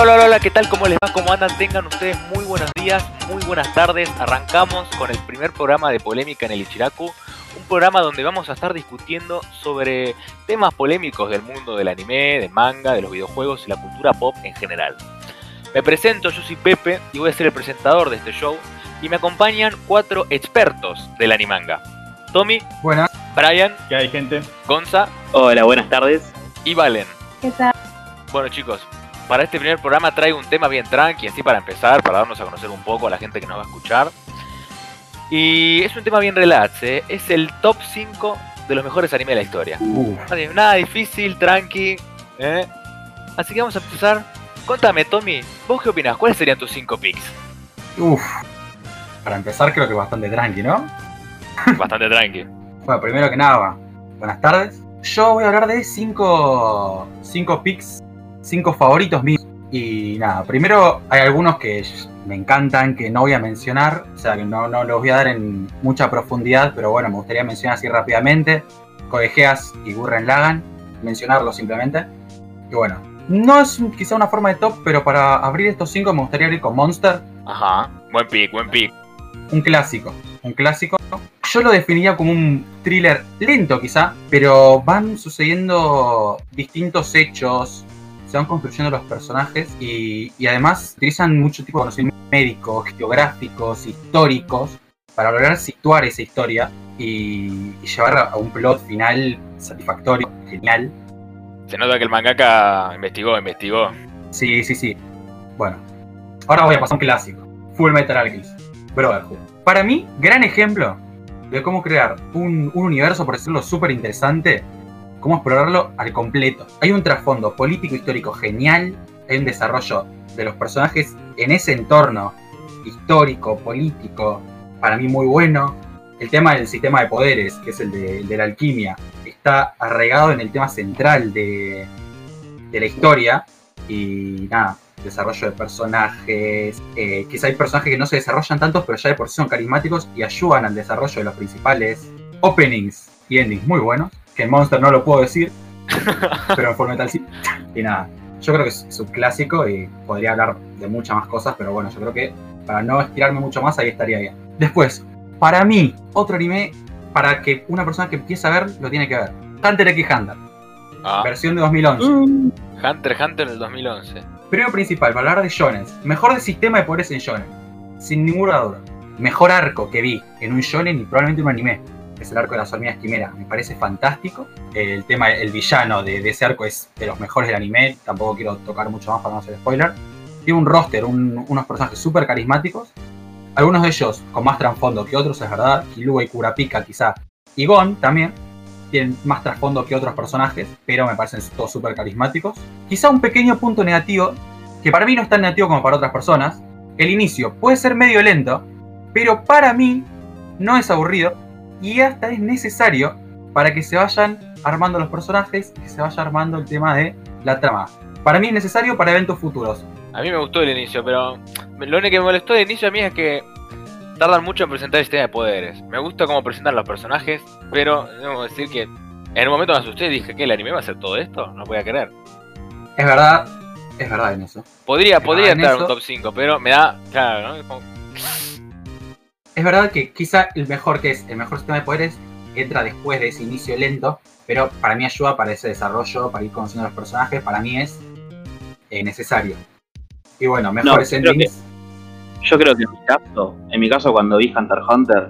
Hola, hola, hola, ¿qué tal? ¿Cómo les va? ¿Cómo andan? Tengan ustedes muy buenos días, muy buenas tardes. Arrancamos con el primer programa de polémica en el Ichiraku, un programa donde vamos a estar discutiendo sobre temas polémicos del mundo del anime, del manga, de los videojuegos y la cultura pop en general. Me presento, yo soy Pepe y voy a ser el presentador de este show y me acompañan cuatro expertos del animanga. Tommy, Buenas. Brian, ¿Qué hay, gente? Gonza Hola, buenas tardes. y Valen. ¿Qué tal? Bueno chicos, para este primer programa traigo un tema bien tranqui, así para empezar, para darnos a conocer un poco a la gente que nos va a escuchar. Y es un tema bien relax, ¿eh? es el top 5 de los mejores animes de la historia. Uh, Nada, difícil, tranqui. ¿eh? Así que vamos a empezar. Contame, Tommy, ¿vos qué opinás? ¿Cuáles serían tus 5 picks? uf. Para empezar, creo que bastante tranqui, ¿no? Bastante tranqui. Bueno, primero que nada, buenas tardes. Yo voy a hablar de cinco, cinco picks, cinco favoritos míos. Y nada, primero hay algunos que me encantan, que no voy a mencionar, o sea, que no, no los voy a dar en mucha profundidad, pero bueno, me gustaría mencionar así rápidamente. Codejeas y Gurren Lagan, mencionarlos simplemente. Y bueno, no es quizá una forma de top, pero para abrir estos cinco me gustaría abrir con Monster, Ajá, buen pick, buen pick. un clásico, un clásico. Yo lo definiría como un thriller lento quizá, pero van sucediendo distintos hechos, se van construyendo los personajes y, y además utilizan mucho tipo de conocimientos médicos, geográficos, históricos, para lograr situar esa historia y, y llevar a, un plot final satisfactorio, genial. Se nota que el mangaka investigó, investigó. Sí, sí, sí. Bueno, ahora voy a pasar a un clásico. Full Metal Alchemist. Brotherhood. Para mí, gran ejemplo de cómo crear un, un universo, por decirlo, súper interesante, cómo explorarlo al completo. Hay un trasfondo político-histórico genial, hay un desarrollo de los personajes en ese entorno histórico, político, para mí muy bueno. El tema del sistema de poderes, que es el de, la alquimia, está arraigado en el tema central de, la historia y nada, desarrollo de personajes. eh, quizá hay personajes que no se desarrollan tanto, pero ya de por sí son carismáticos y ayudan al desarrollo de los principales. Openings y endings muy buenos, que en Monster no lo puedo decir, pero en Full Metal sí. Y nada, yo creo que es, es un clásico y podría hablar de muchas más cosas, pero bueno, yo creo que para no estirarme mucho más, ahí estaría bien. Después, para mí, otro anime para que una persona que empiece a ver lo tiene que ver. Hunter x Hunter, Ah, versión de 2011. Hunter x Hunter en el 2011. Primero principal, para hablar de shonen. Mejor de sistema de poderes en shonen. Sin ninguna duda. Mejor arco que vi en un shonen y probablemente en un anime. Es el arco de las hormigas quimera. Me parece fantástico. El tema, el villano de, de ese arco es de los mejores del anime. Tampoco quiero tocar mucho más para no hacer spoiler. Tiene un roster, un- unos personajes súper carismáticos. Algunos de ellos con más trasfondo que otros, es verdad. Kilua y Kurapika quizá. Y Gon también. Tienen más trasfondo que otros personajes, pero me parecen todos súper carismáticos. Quizá un pequeño punto negativo, que para mí no es tan negativo como para otras personas. El inicio puede ser medio lento, pero para mí no es aburrido y hasta es necesario para que se vayan armando los personajes y se vaya armando el tema de la trama. Para mí es necesario para eventos futuros. A mí me gustó el inicio, pero lo único que me molestó del inicio a mí es que tardan mucho en presentar el sistema de poderes. Me gusta cómo presentan los personajes, pero debo decir que en un momento me asusté y dije que el anime va a hacer todo esto, no voy a creer. Es verdad, es verdad en eso. Podría, Ah, podría en entrar eso- un top 5, pero me da, claro, ¿no? Es como- Es verdad que quizá el mejor que es el mejor sistema de poderes entra después de ese inicio lento, pero para mí ayuda para ese desarrollo, para ir conociendo a los personajes, para mí es eh, necesario. Y bueno, mejores que- endings. Yo creo que en mi caso, en mi caso cuando vi Hunter x Hunter,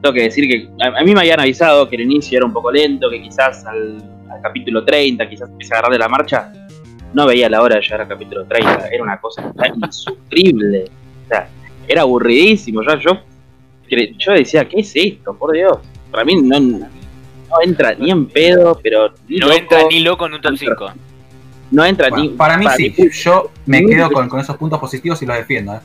tengo que decir que a, a mí me habían avisado que el inicio era un poco lento, que quizás al, al capítulo 30, quizás empiece a agarrar de la marcha. No veía la hora de llegar al capítulo 30, era una cosa tan insufrible. O sea, era aburridísimo. Yo, yo, yo decía, ¿qué es esto? Por Dios. Para mí no, no entra ni en pedo, pero ni no loco, entra ni loco en un top 5. no entra Bueno, ni. para mí sí, mí- yo me quedo con, con esos puntos positivos y los defiendo. ¿eh?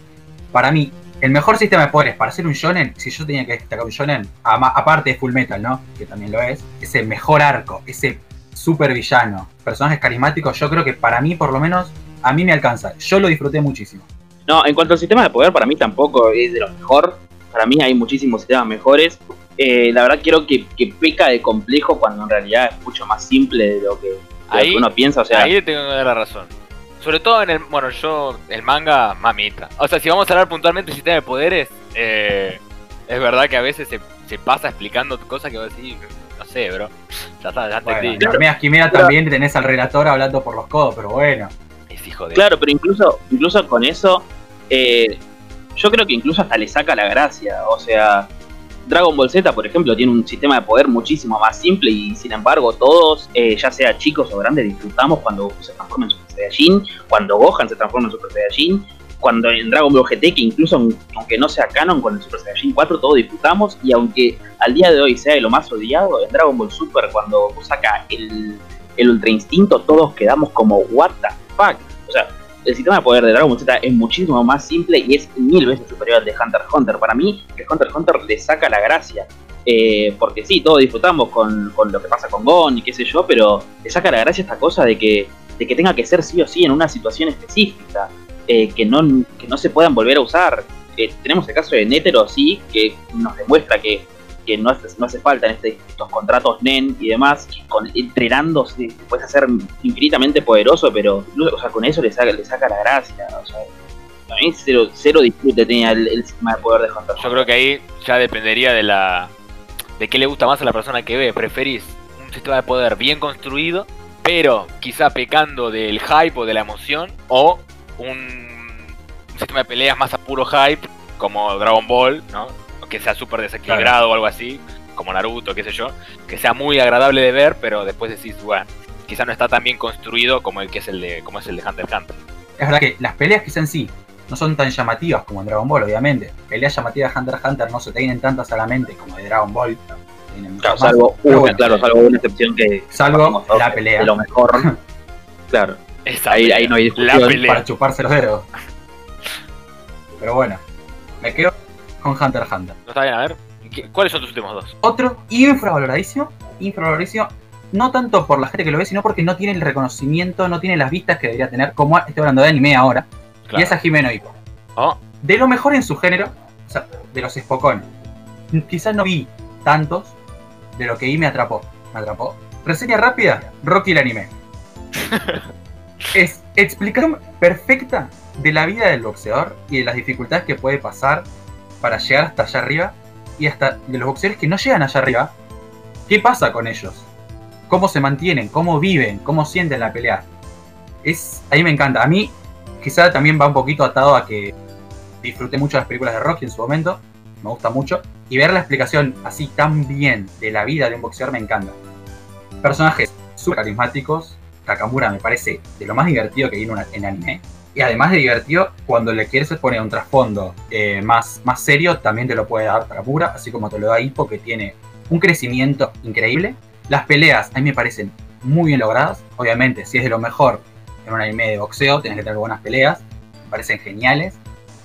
Para mí, el mejor sistema de poderes para ser un shonen, si yo tenía que destacar un shonen, ama- aparte de Full Metal, ¿no? Que también lo es, ese mejor arco, ese super villano, personajes carismáticos, yo creo que para mí, por lo menos, a mí me alcanza. Yo lo disfruté muchísimo. No, en cuanto al sistema de poder, para mí tampoco es de lo mejor. Para mí hay muchísimos sistemas mejores. Eh, la verdad creo que, que peca de complejo cuando en realidad es mucho más simple de lo que, de lo Ahí- que uno piensa. O sea, Ahí le tengo que dar la razón. Sobre todo en el. Bueno, yo. El manga, mamita. O sea, si vamos a hablar puntualmente del sistema de poderes, eh, es verdad que a veces se, se pasa explicando cosas que vos decís. No sé, bro. Ya está, ya entendí. Bueno, en Hormigas Quimera también tenés al relator hablando por los codos, pero bueno. Es hijo de. Claro, pero incluso, incluso con eso, eh, yo creo que incluso hasta le saca la gracia. O sea, Dragon Ball Z, por ejemplo, tiene un sistema de poder muchísimo más simple y sin embargo todos, eh, ya sea chicos o grandes, disfrutamos cuando se transforma en Super Saiyajin, cuando Gohan se transforma en Super Saiyajin, cuando en Dragon Ball GT, que incluso aunque no sea canon con el Super Saiyajin 4, todos disfrutamos y aunque al día de hoy sea de lo más odiado, en Dragon Ball Super cuando saca el, el Ultra Instinto, todos quedamos como, what the fuck. O sea, el sistema de poder de Dragon Ball Z es muchísimo más simple y es mil veces superior al de Hunter x Hunter. Para mí, que Hunter x Hunter le saca la gracia. Eh, porque sí, todos disfrutamos con, con, lo que pasa con Gon y qué sé yo, pero le saca la gracia esta cosa de que, de que tenga que ser sí o sí en una situación específica, eh, que, no, que no se puedan volver a usar. Eh, tenemos el caso de Netero, sí, que nos demuestra que, que no, hace, no hace falta en este, estos contratos NEN y demás, entrenándose puedes hacer infinitamente poderoso, pero con eso le saca, le saca la gracia. O sea, a mí cero, disfrute tenía el, el, sistema de poder de Hunter. Yo creo que ahí ya dependería de la de qué le gusta más a la persona que ve. ¿Preferís un sistema de poder bien construido, pero quizá pecando del hype o de la emoción? ¿O un, un sistema de peleas más a puro hype, como Dragon Ball, ¿no? Que sea súper desequilibrado claro. o algo así, como Naruto, qué sé yo, que sea muy agradable de ver, pero después decís, bueno, quizá no está tan bien construido como el que es el de, como es el de Hunter x Hunter. Es verdad que las peleas quizá en sí no son tan llamativas como en Dragon Ball, obviamente. Peleas llamativas de Hunter x Hunter no se te vienen tantas a la mente como de Dragon Ball. Claro, salvo, una, bueno, claro, salvo una excepción que... Salvo la pelea. De lo mejor. claro. Ahí, ahí, no hay discusión. Para chuparse los dedos. Pero bueno, me quedo con Hunter x Hunter. No está bien, a ver. ¿Cuáles son tus últimos dos? Otro infravaloradísimo, infravaloradísimo, no tanto por la gente que lo ve, sino porque no tiene el reconocimiento, no tiene las vistas que debería tener, como estoy hablando de anime ahora, claro. y es a Jimeno Hippo. Oh. De lo mejor en su género, o sea, de los Spokon, quizás no vi tantos, de lo que vi me atrapó. Me atrapó. Reseña rápida, Rocky el anime. es explicación perfecta de la vida del boxeador y de las dificultades que puede pasar para llegar hasta allá arriba y hasta de los boxeadores que no llegan allá arriba, ¿qué pasa con ellos? ¿Cómo se mantienen? ¿Cómo viven? ¿Cómo sienten la pelea? Es, a mí me encanta. A mí quizá también va un poquito atado a que disfruté mucho las películas de Rocky en su momento, me gusta mucho, y ver la explicación así tan bien de la vida de un boxeador me encanta. Personajes súper carismáticos, Takamura me parece de lo más divertido que una, en anime, y además de divertido, cuando le quieres poner un trasfondo eh, más, más serio, también te lo puede dar Takamura, así como te lo da Hippo, que tiene un crecimiento increíble. Las peleas a mí me parecen muy bien logradas. Obviamente, si es de lo mejor en un anime de boxeo, tienes que tener buenas peleas. Me parecen geniales.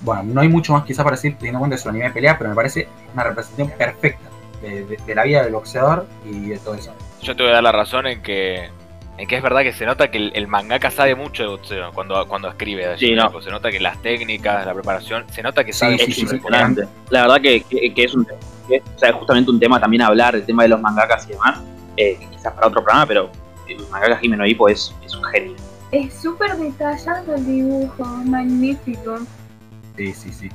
Bueno, no hay mucho más quizá para decir teniendo en cuenta que es un anime de pelea, pero me parece una representación perfecta de, de, la vida del boxeador y de todo eso. Yo te voy a dar la razón en que que es verdad que se nota que el, el mangaka sabe mucho de boxeo cuando, cuando escribe. Sí, no. Se nota que las técnicas, la preparación, se nota que sabe sí, sí, sí, La verdad que, que, que es un que, o sea, justamente un tema también hablar, el tema de los mangakas y demás, eh, quizás para otro programa, pero el mangaka Jimeno Hippo es, es un genio. Es súper detallado el dibujo, magnífico. Sí, sí, sí.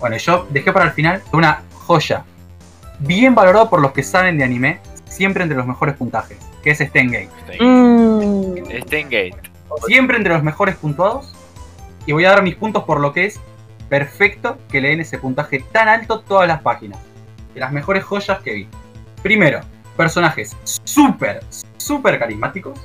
Bueno, yo dejé para el final una joya, bien valorado por los que saben de anime, siempre entre los mejores puntajes, que es Stengate. Mm. Stengate. Siempre entre los mejores puntuados. Y voy a dar mis puntos por lo que es perfecto que le den ese puntaje tan alto todas las páginas. De las mejores joyas que vi. Primero, personajes súper, súper carismáticos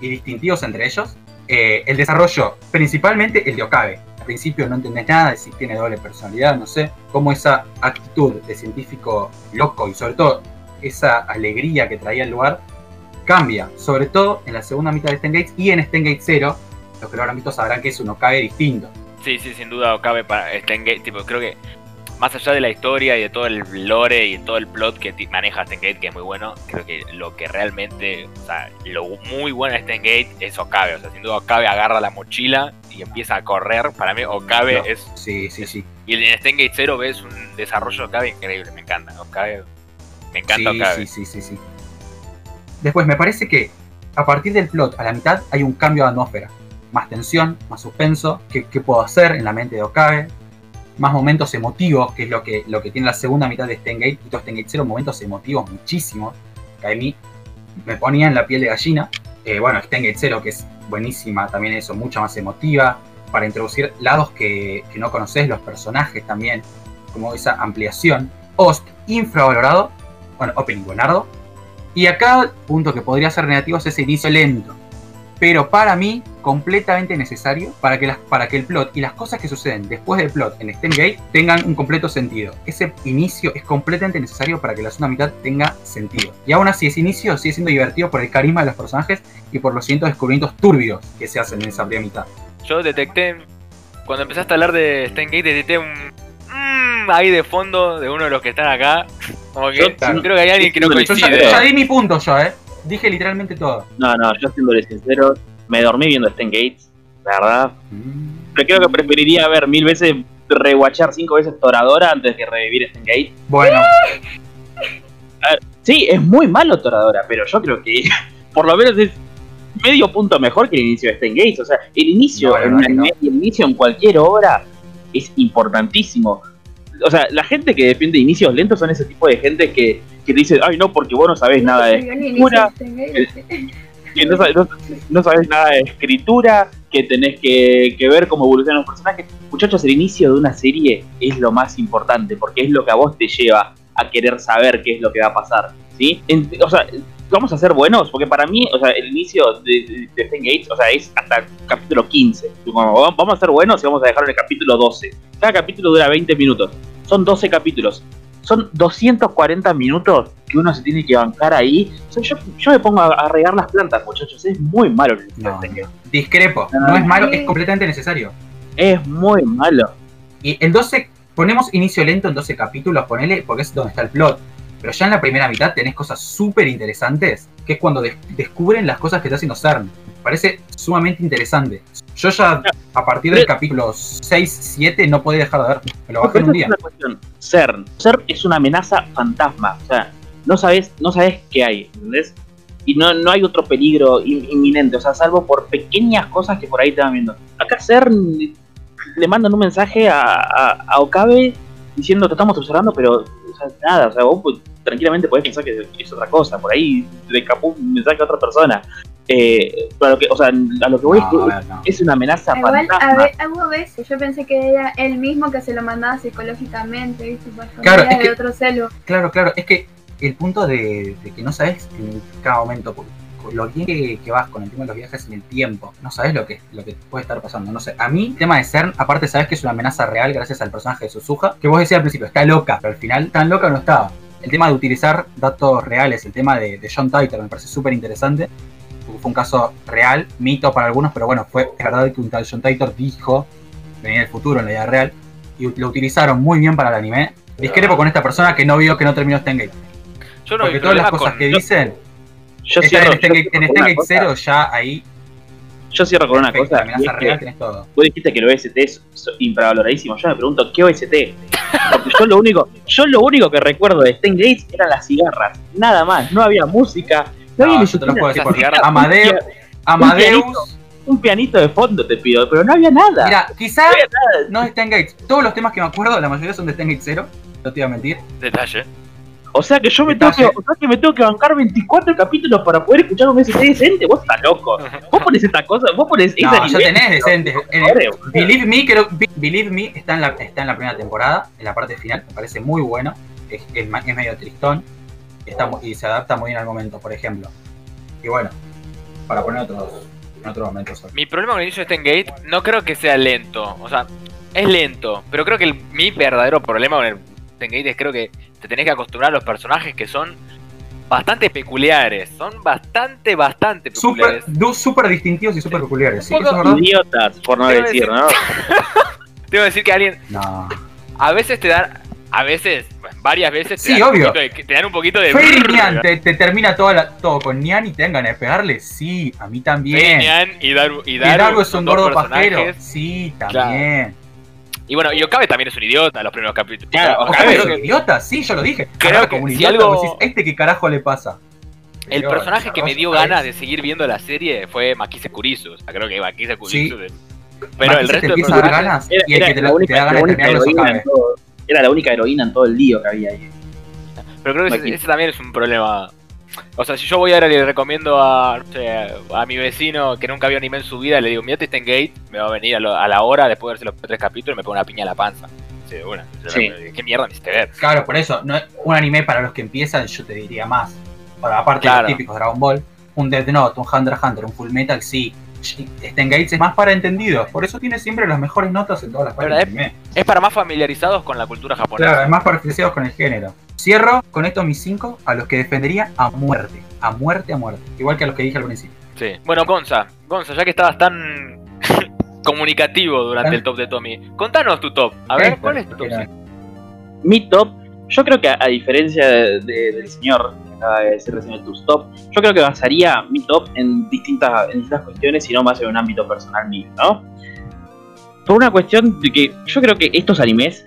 y distintivos entre ellos. Eh, el desarrollo, principalmente el de Okabe. Al principio no entendés nada de si tiene doble personalidad, no sé. Cómo esa actitud de científico loco y sobre todo esa alegría que traía el lugar cambia, sobre todo en la segunda mitad de Stengate y en Stengate 0, los que lo habrán visto sabrán que es un Okabe distinto. Sí, sí, sin duda Okabe para Stengate, tipo, creo que más allá de la historia y de todo el lore y de todo el plot que maneja Stengate, que es muy bueno, creo que lo que realmente, o sea, lo muy bueno de Stengate es Okabe, o sea, sin duda Okabe agarra la mochila y empieza a correr, para mí Okabe no, es... Sí, sí, sí. Y en Stengate 0 ves un desarrollo de Okabe increíble, me encanta, Okabe me encanta sí, Okabe. Sí, sí, sí, sí. Después, me parece que a partir del plot, a la mitad, hay un cambio de atmósfera. más tensión, más suspenso, qué, puedo hacer en la mente de Okabe, más momentos emotivos, que es lo que, lo que tiene la segunda mitad de Stengate, y Stengate Zero, momentos emotivos muchísimos, que a mí me ponían la piel de gallina. Eh, bueno, Stengate Zero, que es buenísima, también eso, mucha más emotiva, para introducir lados que, que no conoces, los personajes también, como esa ampliación. Host, infravalorado, bueno, opening buenardo. Y acá, punto que podría ser negativo, es ese inicio lento. Pero para mí, completamente necesario para que, las, el plot y las cosas que suceden después del plot en Gate tengan un completo sentido. Ese inicio es completamente necesario para que la segunda mitad tenga sentido. Y aún así, ese inicio sigue siendo divertido por el carisma de los personajes y por los cientos descubrimientos turbios que se hacen en esa primera mitad. Yo detecté, cuando empezaste a hablar de Gate, detecté un mmm, ahí de fondo de uno de los que están acá. Como que Yo- creo que hay alguien que no yo Yo coincide. ya, ya di mi punto yo, ¿eh? Dije literalmente todo. No, no, yo siéndole sincero, me dormí viendo Stan Gates, la verdad. Pero creo que preferiría ver mil veces, rewatchar cinco veces Toradora antes que revivir Stan Gates. Bueno, Sí, es muy malo Toradora, pero yo creo que por lo menos es medio punto mejor que el inicio de Stan Gates. O sea, el inicio No, en no. el inicio en cualquier obra es importantísimo. O sea, la gente que defiende inicios lentos son ese tipo de gente que, que dice, ay no, porque vos no sabés nada de escritura, que no, sabes, no, no sabes nada de escritura, que tenés que, que ver cómo evolucionan los personajes. Muchachos, el inicio de una serie es lo más importante, porque es lo que a vos te lleva a querer saber qué es lo que va a pasar. ¿sí? En- o sea, vamos a ser buenos, porque para mí, o sea, el inicio de, de, Gates, o sea, es hasta el capítulo 15. Como, vamos a ser buenos y vamos a dejarlo en el capítulo 12. Cada capítulo dura 20 minutos. Son 12 capítulos. Son 240 minutos que uno se tiene que bancar ahí. O sea, yo, yo me pongo a, a regar las plantas, muchachos. Es muy malo el no, de Stan Gates. no. discrepo. No es malo, es completamente necesario. Es muy malo. Y el 12, ponemos inicio lento en 12 capítulos, ponele, porque es donde está el plot. Pero ya en la primera mitad tenés cosas súper interesantes, que es cuando des- descubren las cosas que está haciendo CERN. Parece sumamente interesante. Yo ya, a partir del capítulo 6, 7, no podía dejar de ver. Me lo bajé en un día. es una cuestión. CERN. CERN es una amenaza fantasma. O sea, no sabes, no sabes qué hay, ¿entendés? Y no, no hay otro peligro in- inminente, o sea, salvo por pequeñas cosas que por ahí te van viendo. Acá CERN le mandan un mensaje a, a, a Okabe diciendo te estamos observando, pero o sea, nada, o sea, vos pues, tranquilamente podés pensar que es otra cosa, por ahí le escapó un mensaje a otra persona. Eh, pero que, o sea, a lo que voy es que No, a ver, no. es una amenaza Igual, a fantasma. ver, hubo veces, yo pensé que era él mismo que se lo mandaba psicológicamente, ¿viste? Por Claro, familia es que- de otro celo. Claro, claro, es que el punto de, de que no sabes en cada momento por- con lo bien que, que vas con el tema de los viajes en el tiempo, no sabes lo que, lo que puede estar pasando. No sé, a mí, el tema de CERN, aparte sabes que es una amenaza real gracias al personaje de Suzuha, que vos decías al principio, está loca, pero al final tan loca no estaba. El tema de utilizar datos reales, el tema de, de John Titor me parece súper interesante. Fue un caso real, mito para algunos, pero bueno, fue es verdad que un tal John Titor dijo venía del futuro en la vida real y lo utilizaron muy bien para el anime. Discrepo con esta persona que no vio que no terminó Stengate. Yo no Porque todas las cosas con- que dicen Yo cierro, en yo Stengate cosa. Cero, ya ahí. Yo cierro con una perfecto, cosa. tenés todo. Vos dijiste que el OST es infravaloradísimo. Yo me pregunto, ¿qué OST? Porque yo lo único, yo lo único que recuerdo de Stan Gates eran las cigarras. Nada más. No había música. No, había No, yo te lo puedo decir porque cigarras- Amadeo, Amadeus. Un pianito de fondo te pido, pero no había nada. Mira, quizá No había nada. no es Stengate. Todos los temas que me acuerdo, la mayoría son de Stengate Zero. No te iba a mentir. Detalle. O sea que yo me tengo que, o sea que me tengo que bancar 24 capítulos para poder escuchar un OST decente. Vos estás loco. Vos pones esta cosa, vos pones No, ya nivel. tenés decentes. En el- Joder, boludo. Believe Me, creo, Be- Believe Me está en, la, está en la primera temporada, en la parte final, me parece muy bueno. Es, es es medio tristón está y se adapta muy bien al momento, por ejemplo. Y bueno, para poner otros, en otro momento. sobre- Mi problema con el inicio de Stengate no creo que sea lento. O sea, es lento. Pero creo que el- mi verdadero problema con el Stengate es creo que te tenés que acostumbrar a los personajes que son bastante peculiares. Son bastante, bastante peculiares. súper distintivos y súper peculiares. ¿Sí? Idiotas, por no decir, decir- ¿no? Tengo que decir que alguien No. a veces te dan. A veces, varias veces te, Sí, dan obvio. Un poquito de, te dan un poquito de. Fairy Nian te, te termina toda la- todo con Nian y te dan ganas de pegarle. Sí, a mí también. Nian y Daru. Y Y Daru, Daru es un gordo pajero. Sí, también. Y bueno, y Okabe también es un idiota en los primeros capítulos. Claro, ¿O Okabe es un que- idiota? Sí, yo lo dije. Creo que como un si idiota, algo- decís, ¿este qué carajo le pasa? El Pero, personaje que me dio ganas de seguir viendo la serie fue Makise Kurisu. O sea, creo que Makise Kurisu. Sí. Pero el Makise te resto de empieza a dar ganas Era, y el era que te, la única, te da ganas de heroína todo- era la única heroína en todo el lío que había ahí. Pero creo que ese, ese también es un problema. O sea, si yo voy ahora y le recomiendo a, no sé, a mi vecino que nunca vio anime en su vida, le digo, mirate Stein Gate, me va a venir a, lo- a la hora después de verse los tres capítulos y me pone una piña a la panza. Sí. Sí. ¿Qué mierda me hiciste ver? Claro, por eso, no, un anime para los que empiezan, yo te diría más. Para, aparte Claro. de los típicos Dragon Ball, un Death Note, un Hunter x Hunter, un Full Metal, sí. Stein Gates es más para entendidos, por eso tiene siempre las mejores notas en todas las partes anime. Es para más familiarizados con la cultura japonesa. Claro, además parecidos con el género. Cierro con estos mis cinco a los que defendería a muerte. A muerte, a muerte. Igual que a los que dije al principio. Sí. Bueno, Gonza, Gonza, ya que estabas tan comunicativo durante el top de Tommy, contanos tu top. A ver, ¿cuál es tu top? Mi top, yo creo que a, a diferencia de- de- del señor de decir recién el tus top, yo creo que basaría mi top en distintas, en distintas cuestiones y no más en un ámbito personal mío, ¿no? Por una cuestión de que yo creo que estos animes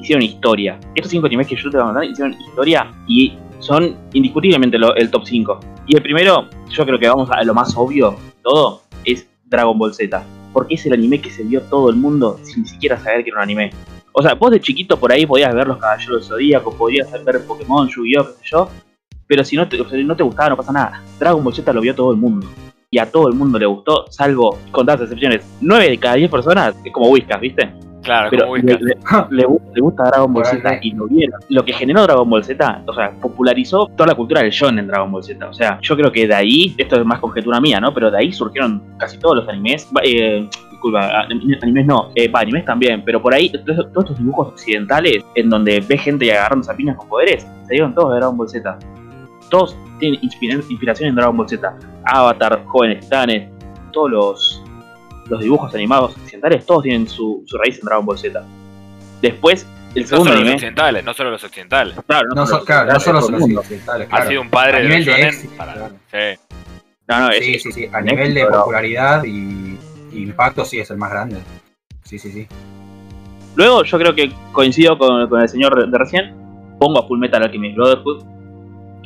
hicieron historia. Estos cinco animes que yo te voy a contar hicieron historia y son indiscutiblemente el top 5. Y el primero, yo creo que vamos a lo más obvio de todo, es Dragon Ball Z. Porque es el anime que se vio todo el mundo sin siquiera saber que era un anime. O sea, vos de chiquito por ahí podías ver los Caballeros del Zodíaco, podías ver Pokémon, Yu-Gi-Oh, qué sé yo. Pero si no te, no te gustaba, no pasa nada. Dragon Ball Z lo vio todo el mundo. Y a todo el mundo le gustó, salvo contadas excepciones. 9 de cada 10 personas es como Whiskas, ¿viste? Claro, Pero como le, le- le gu- le gusta Dragon Ball Z y lo vieron. Lo que generó Dragon Ball Z, o sea, popularizó toda la cultura del shonen en Dragon Ball Z. O sea, yo creo que de ahí, esto es más conjetura mía, ¿no? Pero de ahí surgieron casi todos los animes. Eh, disculpa, anim- animes no, eh, va, animes también, pero por ahí todos todos estos dibujos occidentales en donde ves gente agarrando piñas con poderes, se dieron todos de Dragon Ball Z. Todos tienen inspira- inspiración en Dragon Ball Z. Avatar, Jóvenes Titanes, todos los, los dibujos animados occidentales, todos tienen su, su raíz en Dragon Ball Z. Después, el No segundo solo los anime. occidentales, no solo los occidentales. Claro, No, solo so- claro, no los solo los occidentales, Ha sido un padre A de nivel los de éxito, para- claro. sí. No, no, es, Sí, sí, sí. A nivel de éxito, popularidad y, y impacto, sí, es el más grande. Sí, sí, sí. Luego, yo creo que coincido con, con el señor de recién. Pongo a Full Metal Alchemist Brotherhood,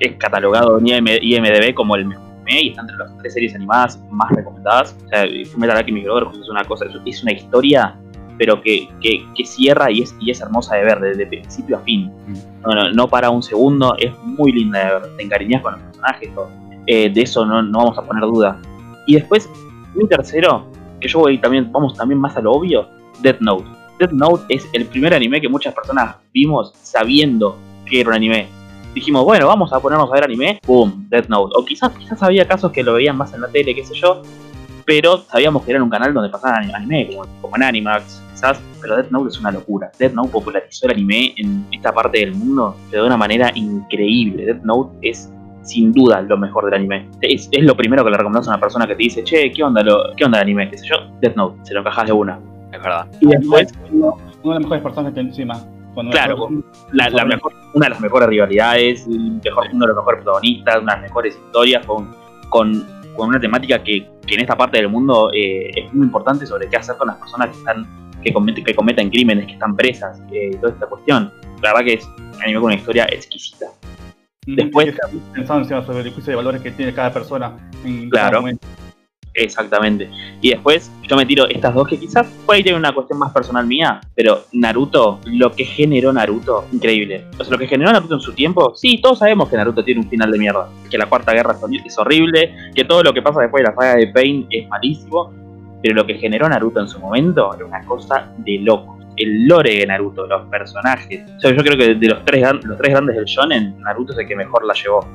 es catalogado en IM IMDb como el mejor anime y está entre las tres series animadas más recomendadas. O sea, Full Metal Alchemist Brotherhood es una cosa, es- es una historia, pero que, que, que cierra y es, y es hermosa de ver, desde principio a fin. No, no, no para un segundo, es muy linda de ver. Te encariñas con los personajes, todo. Eh, de eso no, no vamos a poner duda. Y después, mi tercero, que yo voy también, vamos también más a lo obvio, Death Note. Death Note es el primer anime que muchas personas vimos sabiendo que era un anime. Dijimos, bueno, vamos a ponernos a ver anime, ¡pum! Death Note. O quizás, quizás había casos que lo veían más en la tele, qué sé yo, pero sabíamos que era en un canal donde pasaban anime, como, como en Animax, quizás, pero Death Note es una locura. Death Note popularizó el anime en esta parte del mundo de una manera increíble. Death Note es sin duda lo mejor del anime. Es, es lo primero que le recomendás a una persona que te dice, che, ¿qué onda, lo, ¿qué onda el anime? ¿Qué sé yo? Death Note, se lo encajas de una. Es verdad. Y después, Uno de los mejores personajes que encima. Cuando Claro, la, la mejor, una de las mejores rivalidades, mejor- uno de los mejores protagonistas, una de las mejores historias, con, con, con una temática que, que en esta parte del mundo eh, es muy importante sobre qué hacer con las personas que están que cometen, que cometen crímenes, que están presas, eh, toda esta cuestión. La verdad que es anime con una historia exquisita. después- Pensando encima sobre el juicio de valores que tiene cada persona en Claro. cada momento. Exactamente. Y después yo me tiro estas dos que quizás por ahí tienen una cuestión más personal mía, pero Naruto, lo que generó Naruto, increíble. O sea, lo que generó Naruto en su tiempo, sí, todos sabemos que Naruto tiene un final de mierda, que la cuarta guerra es horri- es horrible, que todo lo que pasa después de la saga de Pain es malísimo, pero lo que generó Naruto en su momento era una cosa de loco. El lore de Naruto, los personajes. O sea, yo creo que de los tres, los tres grandes del shonen, Naruto es el que mejor la llevó.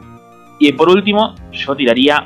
Y por último, yo tiraría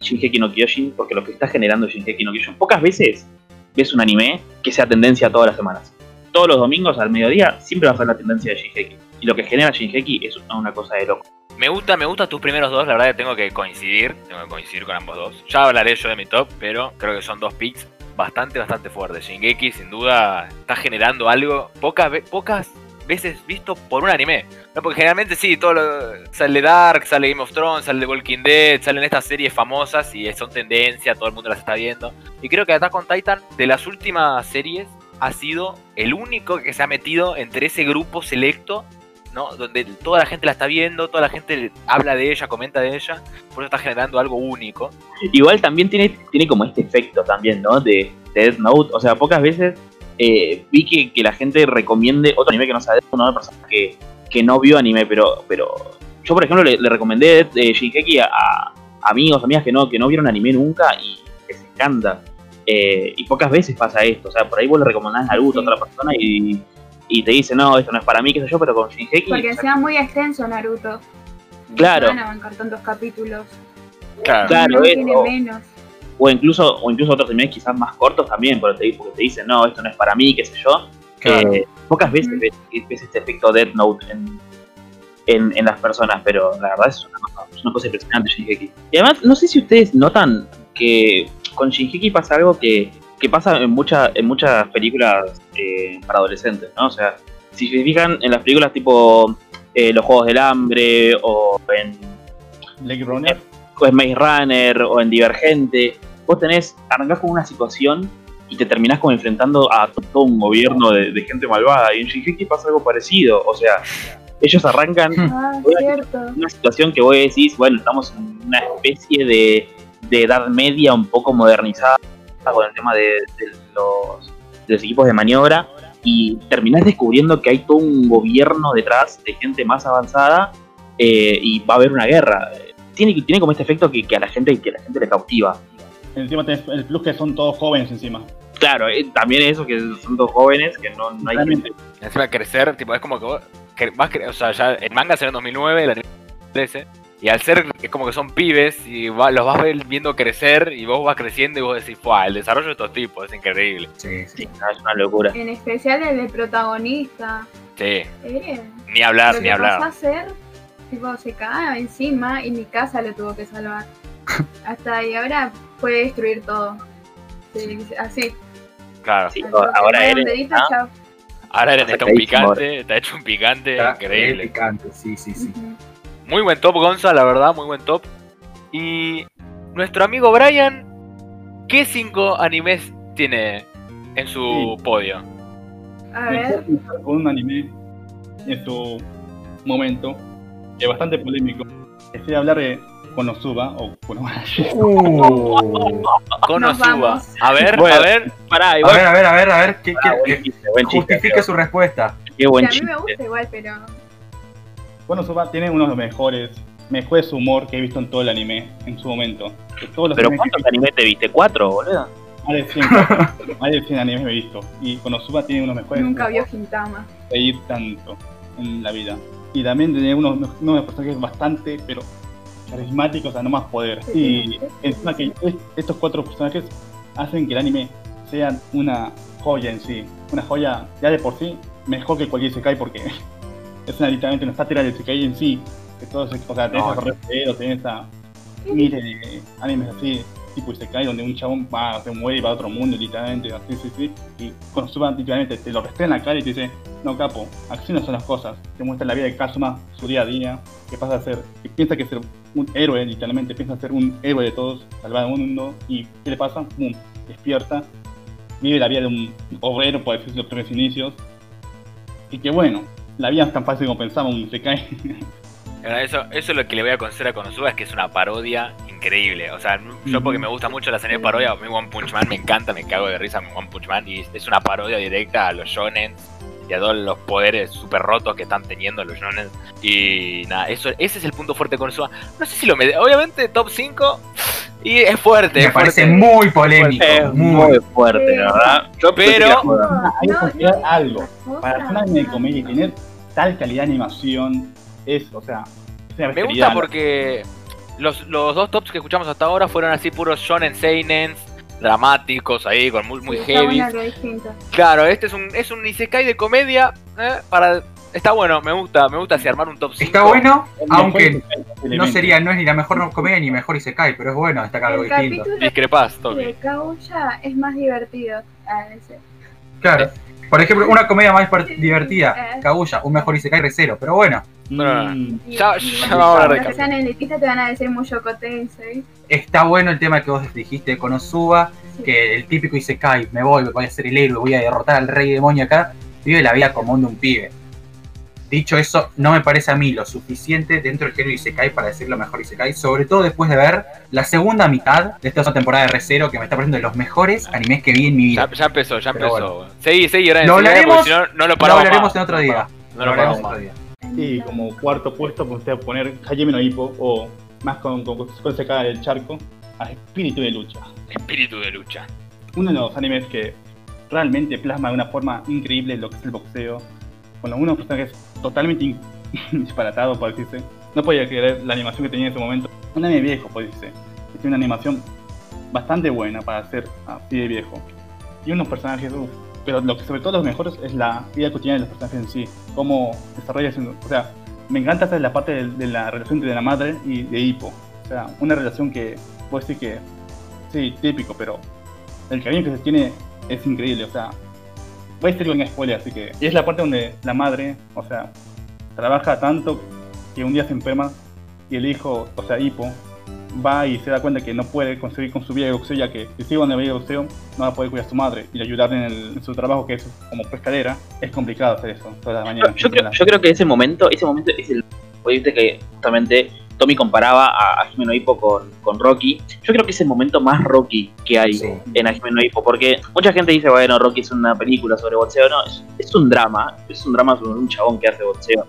Shingeki no Kyojin, porque lo que está generando Shingeki no Kyojin, pocas veces ves un anime que sea tendencia todas las semanas. Todos los domingos al mediodía siempre va a ser la tendencia de Shingeki. Y lo que genera Shingeki es una cosa de loco. Me gusta, me gusta tus primeros dos, la verdad que tengo que coincidir, tengo que coincidir con ambos dos. Ya hablaré yo de mi top, pero creo que son dos picks bastante, bastante fuertes. Shingeki sin duda está generando algo pocas, pocas veces visto por un anime. ¿no? Porque generalmente sí, todo lo- sale Dark, sale Game of Thrones, sale Walking Dead, salen estas series famosas y son tendencia, todo el mundo las está viendo. Y creo que Attack on Titan, de las últimas series, ha sido el único que se ha metido entre ese grupo selecto ¿no? Donde toda la gente la está viendo, toda la gente habla de ella, comenta de ella, por eso está generando algo único. Igual también tiene, tiene como este efecto también, ¿no? De, de Death Note. O sea, pocas veces eh, vi que, que la gente recomiende otro anime que no Note, ¿no? Personas que, que no vio anime, pero, pero yo, por ejemplo, le, le recomendé eh, Shingeki a, a amigos, amigas que no, que no vieron anime nunca y les encanta. Eh, y pocas veces pasa esto. O sea, por ahí vos le recomendás Naruto a otra persona y, y te dice, no, esto no es para mí, qué sé yo, pero con Shingeki. Porque o sea, sea muy extenso Naruto. Claro. No van a bancar tantos capítulos. Claro. Claro, no tiene menos. O incluso o incluso otros animes quizás más cortos también porque te, porque te dicen no esto no es para mí qué sé yo Claro. Eh, pocas veces ves, ves este efecto Death Note en, en, en las personas pero la verdad es una, cosa- es una cosa impresionante Shingeki y además no sé si ustedes notan que con Shingeki pasa algo que, que pasa en muchas en muchas películas eh, para adolescentes no o sea si se fijan en las películas tipo eh, los Juegos del Hambre o en Blade Runner. o en Maze Runner o en Divergente, vos tenés, arrancás con una situación y te terminás como enfrentando a todo un gobierno de, de gente malvada. Y en Shingeki pasa algo parecido. O sea, ellos arrancan Ah, una situación que vos decís, bueno, estamos en una especie de, de edad media un poco modernizada con el tema de, de los, de los equipos de maniobra. Y terminás descubriendo que hay todo un gobierno detrás de gente más avanzada eh, y va a haber una guerra. Tiene, tiene como este efecto que, que a la gente que a la gente le cautiva. Encima tenés el plus que son todos jóvenes encima. Claro, eh, también eso que son dos jóvenes que no, no hay Realmente. Encima crecer, tipo, es como que vos, que vas, cre- o sea, ya el manga salió en 2009, el anime en 2013, y al ser es como que son pibes y va- los vas viendo crecer y vos vas creciendo y vos decís, ¡Fua! El desarrollo de estos tipos es increíble. Sí, sí. Sí, no, es una locura. En especial el de protagonista. Sí, Eh, ni hablar, lo ni que pasó a hablar. hacer, tipo, se cae encima y mi casa lo tuvo que salvar. Hasta ahí ahora puede destruir todo. Sí, así. Claro. Sí, ahora chao. Ahora Eren está un picante, está hecho un picante Está increíble. picante, sí, sí, sí. Muy buen top, Gonza, la verdad, muy buen top. Y nuestro amigo Brian, ¿qué cinco animes tiene en su Sí. podio? A ver, Con un anime en su momento, que es bastante polémico. Estoy a hablar de Konosuba o Konohashi. Uh. Konosuba. A ver, Bueno, a ver. Pará, A ver, a ver, a ver, a ver, ¿qué, chiste, buen chiste. justifique su respuesta. Qué buen que a mí me chiste. gusta igual, pero Konosuba tiene uno de los mejores, mejores humor que he visto en todo el anime en su momento. De todos los Pero animes que ¿cuántos animes te viste? ¿Cuatro, boludo? Más de 100, más de 100 animes me he visto. Y Konosuba tiene uno de los mejores. nunca vio Gintama. reír tanto en la vida. Y también tiene unos, unos de los personajes bastante, pero carismáticos a no más poder. Y encima que es- estos cuatro personajes hacen que el anime sea una joya en sí. Una joya ya de por sí mejor que cualquier Sekai porque es una, literalmente una sátira del Sekai en sí. Que todos, o sea, tenés No, a Correo, tenés a miles de animes así, tipo Isekai, donde un chabón va, se muere y va a otro mundo, literalmente, así, sí, sí. Y Konosuba literalmente te lo restrea en la cara y te dice, no capo, así no son las cosas. Te muestra la vida de Kazuma, su día a día, que pasa a ser, que piensa que ser un héroe, literalmente, piensa ser un héroe de todos, salvar al mundo, y ¿qué le pasa? Despierta, vive la vida de un obrero, por decirlo, los primeros inicios. Y que bueno, la vida es tan fácil como pensaba, un Sekai. Ahora, Eso, eso es lo que le voy a conceder a Konosuba, es que es una parodia increíble. O sea, yo porque me gusta mucho la serie de parodia, a mí One Punch Man me encanta, me cago de risa con One Punch Man y es una parodia directa a los shonen y a todos los poderes super rotos que están teniendo los shonen. Y nada, eso, ese es el punto fuerte de Konosuba. No sé si lo me... Obviamente top 5 y es fuerte, Me es parece fuerte. muy polémico. Es muy. muy fuerte, la verdad. Yo Pero- Hay que no, considerar no, algo. Para hacer un anime de comedia y tener tal calidad de animación, es, o sea, es una Me gusta porque los, los dos tops que escuchamos hasta ahora fueron así puros shonen seinen dramáticos ahí con muy, muy Sí, heavy. bueno algo distinto. Claro, este es un es un isekai de comedia eh, para está bueno, me gusta, me gusta si armar un top 5. Está bueno, aunque no sería, no es ni la mejor comedia ni mejor Isekai, pero es bueno destacar algo distinto. Toki. Kaguya es más divertido. Claro. Por ejemplo, una comedia más divertida. Kaguya, un mejor Isekai recero, pero bueno, Mm, Y- Ya- ya vamos a hablar de que sean elitistas te van a decir mucho Tensei. está bueno el tema que vos dijiste de Konosuba, Sí. que el típico Isekai, me voy, voy a ser el héroe, voy a derrotar al rey demonio acá, vive la vida común de un pibe. Dicho eso, no me parece a mí lo suficiente dentro del género Isekai para decir lo mejor Isekai, sobre todo después de ver la segunda mitad de esta temporada de Recero que me está pareciendo de los mejores animes que vi en mi vida. Ya, ya empezó, ya Pero empezó. bueno. Seguí, seguí, ahora Lo hablaremos- si no, no lo Lo paramos hablaremos más. en otro día. No Lo lo hablaremos paramos en otro día. Y como cuarto puesto, me gustaría poner Hajime no Ippo, o más con, con, con se cae el charco, a Espíritu de Lucha. Espíritu de lucha. Uno de los animes que realmente plasma de una forma increíble lo que es el boxeo, con algunos personajes totalmente disparatados, por decirse. No podía creer la animación que tenía en ese momento. Un anime viejo, por decirse. Tiene una animación bastante buena para ser así de viejo. Y unos personajes, uff. Pero lo que sobre todo los mejores es la vida cotidiana de los personajes en sí. Cómo desarrollas, o sea, me encanta esa la parte de, la relación entre la madre y de Hippo. O sea, una relación que puedo decir que, sí, típico, pero el cariño que se tiene es increíble, o sea, voy a decir un spoiler, así que... Y es la parte donde la madre, o sea, trabaja tanto que un día se enferma y el hijo, o sea, Hippo, va y se da cuenta que no puede conseguir con su vida de boxeo, ya que si sigue con la vida de boxeo no va a poder cuidar a su madre y ayudar en, el- en su trabajo, que es como pescadera, es complicado hacer eso todas las Yo, mañanas. yo creo, yo creo que ese momento, ese momento es el. Viste que justamente Tommy comparaba a, a Jimeno Hippo con, con Rocky. Yo creo que es el momento más Rocky que hay Sí. en A Jimeno Hippo, porque mucha gente dice, bueno, Rocky es una película sobre boxeo. No, es, es un drama, es un drama sobre un chabón que hace boxeo.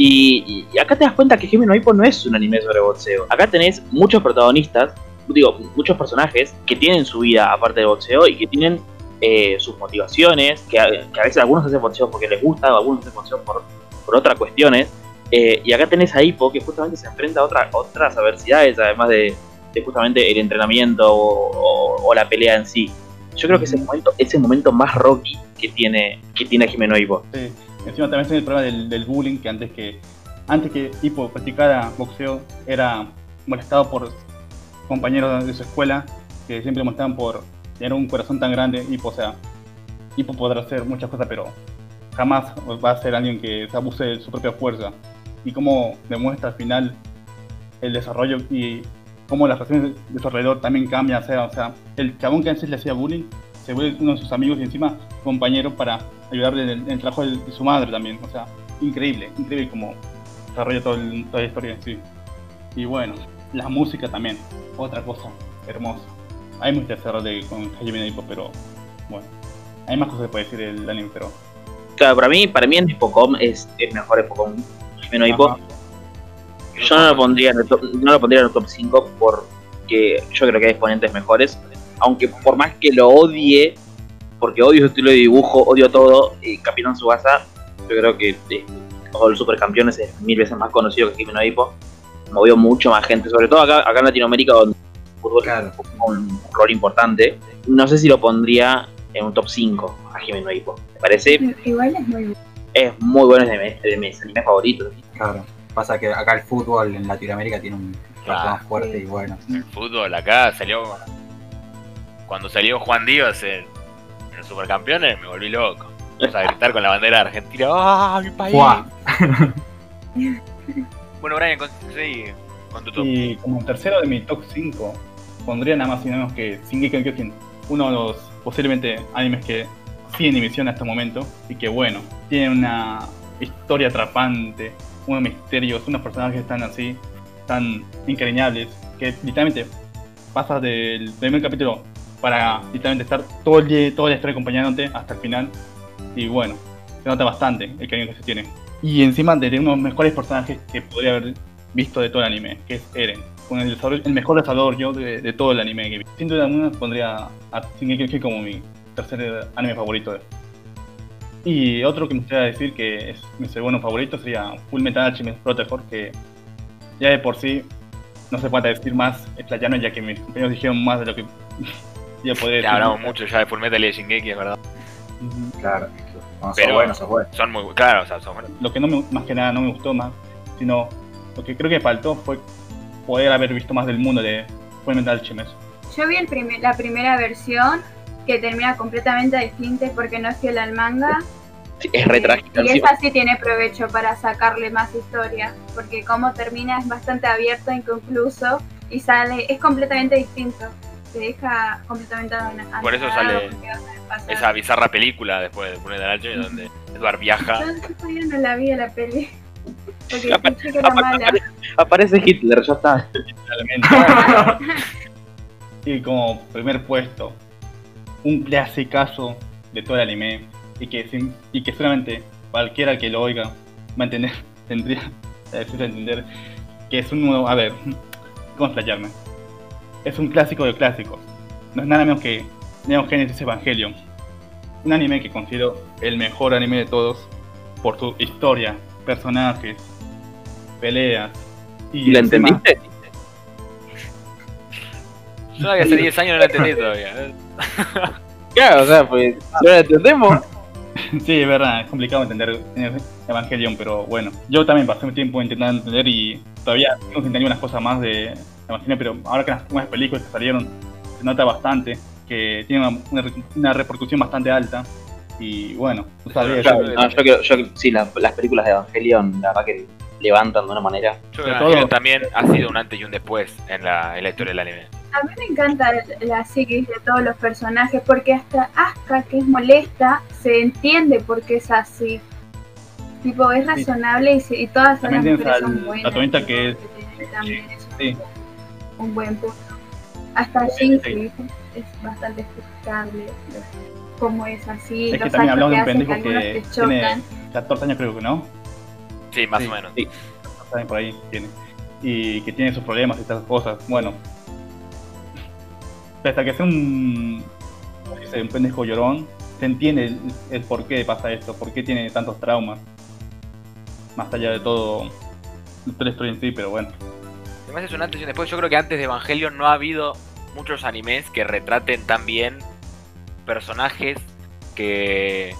Y, acá te das cuenta que Jimeno Hippo no es un anime sobre boxeo. Acá tenés muchos protagonistas, digo, muchos personajes que tienen su vida aparte del boxeo y que tienen eh, sus motivaciones, que a, veces algunos hacen boxeo porque les gusta, algunos hacen boxeo por, por otras cuestiones. Eh, y acá tenés a Hippo que justamente se enfrenta a otra- otras adversidades, además de, de justamente el entrenamiento o, o- o la pelea en sí. Yo creo que ese momento es el momento más Rocky que tiene, que tiene Jimeno Hippo. Sí. Encima también tiene el problema del, del bullying, que antes que antes que Hippo practicara boxeo era molestado por compañeros de su escuela que siempre molestaban por tener un corazón tan grande. Hippo, o sea, podrá hacer muchas cosas, pero jamás va a ser alguien que se abuse de su propia fuerza. Y cómo demuestra al final el desarrollo y cómo las relaciones de su alrededor también cambian. O sea, o sea, el chabón que antes le hacía bullying se vuelve uno de sus amigos y encima compañero para ayudarle en el, en el trabajo de, de su madre también. O sea, increíble, increíble como desarrolla el- toda la historia en sí. Y bueno, la música también, otra cosa hermosa. Hay mucho de con Hajime no Ippo, pero bueno, hay más cosas que puede decir el anime, pero Claro, para mí, para mí en Hippocom es, es mejor Hippocom. Jimeno Hippo. Yo no lo pondría en el top, no lo pondría en el top 5 porque yo creo que hay exponentes mejores. Aunque por más que lo odie, porque odio su estilo de dibujo, odio todo, eh, Capitán Subasa, yo creo que eh, o el Supercampeones es mil veces más conocido que Jimeno Hippo. Movió mucho más gente, sobre todo acá, acá en Latinoamérica donde el fútbol Claro. juega un rol importante. No sé si lo pondría en un top 5 a Jimeno Hippo. Me parece, Igual es muy bueno. es muy bueno, es de, mis- de mis animes favoritos. Claro. Pasa que acá el fútbol en Latinoamérica tiene un Claro. más fuerte Sí. y bueno. El fútbol acá salió. Cuando salió Juan Díaz en, en Supercampeones, me volví loco. Vamos a gritar con la bandera de Argentina. ¡Ah, mi país! Bueno, Brian, con, sí, con tu top. Y como tercero de mi top 5, pondría nada más y nada menos que Shingeki no Kyojin, uno de los posiblemente animes que sigue en emisión hasta el momento y que bueno, tiene una historia atrapante, unos misterios, unos personajes tan así, tan encariñables, que literalmente pasas del primer capítulo para literalmente estar todo el día, toda la historia acompañándote hasta el final y bueno, se nota bastante el cariño que se tiene. Y encima de uno de los mejores personajes que podría haber visto de todo el anime, que es Eren. Con el, el mejor desarrollo de, de todo el anime que vi. Sin duda alguna pondría a Shingeki como mi tercer anime favorito. Y otro que me gustaría decir que es mi segundo favorito sería Full Metal Alchemist Protocol, que ya de por sí no se puede decir más explayarme ya que mis compañeros dijeron más de lo que ya podría decir. Ya hablamos mucho ya de Fullmetal y de Shingeki, es verdad. Claro. Pero- sos bueno, sos bueno. Son muy claro, o sea, son buenos. lo que no me- más que nada no me gustó más, sino lo que creo que faltó fue poder haber visto más del mundo de Fullmetal Alchemist. Yo vi el primer- la primera versión que termina completamente distinta porque no es fiel al manga. Sí, Es re. Y esa sí tiene provecho para sacarle más historia, porque como termina es bastante abierto, inconcluso y sale, es completamente distinto. Te deja completamente ana- Por eso sale. Esa bizarra película después de Fullmetal Alchemist donde Edward viaja. Yo todavía no la vi la peli. Porque Apa- escuché que era mala. Aparece Hitler, ya está. Y como primer puesto, un clasicazo de todo el anime y que, sin- y que solamente cualquiera que lo oiga va a entender, tendría de entender que es un nuevo, a ver, ¿cómo explayarme? Es un clásico de clásicos, no es nada menos que Neon Genesis Evangelion, un anime que considero el mejor anime de todos por su historia, personajes, peleas ¿Y la encima- entendiste? Yo todavía hace 10 años no la entendí todavía. ¿eh? Claro, o sea, pues, no la entendemos. Sí, es verdad, es complicado entender Evangelion, pero bueno, yo también pasé un tiempo intentando entender y todavía no entendí unas cosas más de Evangelion, pero ahora que las nuevas películas que salieron se nota bastante que tiene una, una, una repercusión bastante alta y bueno, no sabía, Claro, yo- No, yo creo, yo, sí, las, las películas de Evangelion, la verdad que levantan de una manera. Yo creo que también ha sido un antes y un después en la, en la historia del anime. A mí me encanta la psiquis de todos los personajes porque hasta Asuka, que es molesta, se entiende por qué es así. Tipo, es razonable y, se- y todas También las mujeres al- son buenas. a Tonita tipo, que es- tiene también es un, Sí. un buen punto. Hasta Shinji es bastante explicable lo- cómo es así. Es que los también actos hablamos de un pendejo que te tiene chocan. 14 años creo que no, Sí, más Sí, o menos. sí. por ahí tiene y que tiene sus problemas y estas cosas bueno hasta que sea un dice, un pendejo llorón se entiende el, el por qué pasa esto por qué tiene tantos traumas más allá de todo la historia en sí pero bueno Además es un antes y un después. Yo creo que antes de Evangelion no ha habido muchos animes que retraten tan bien personajes que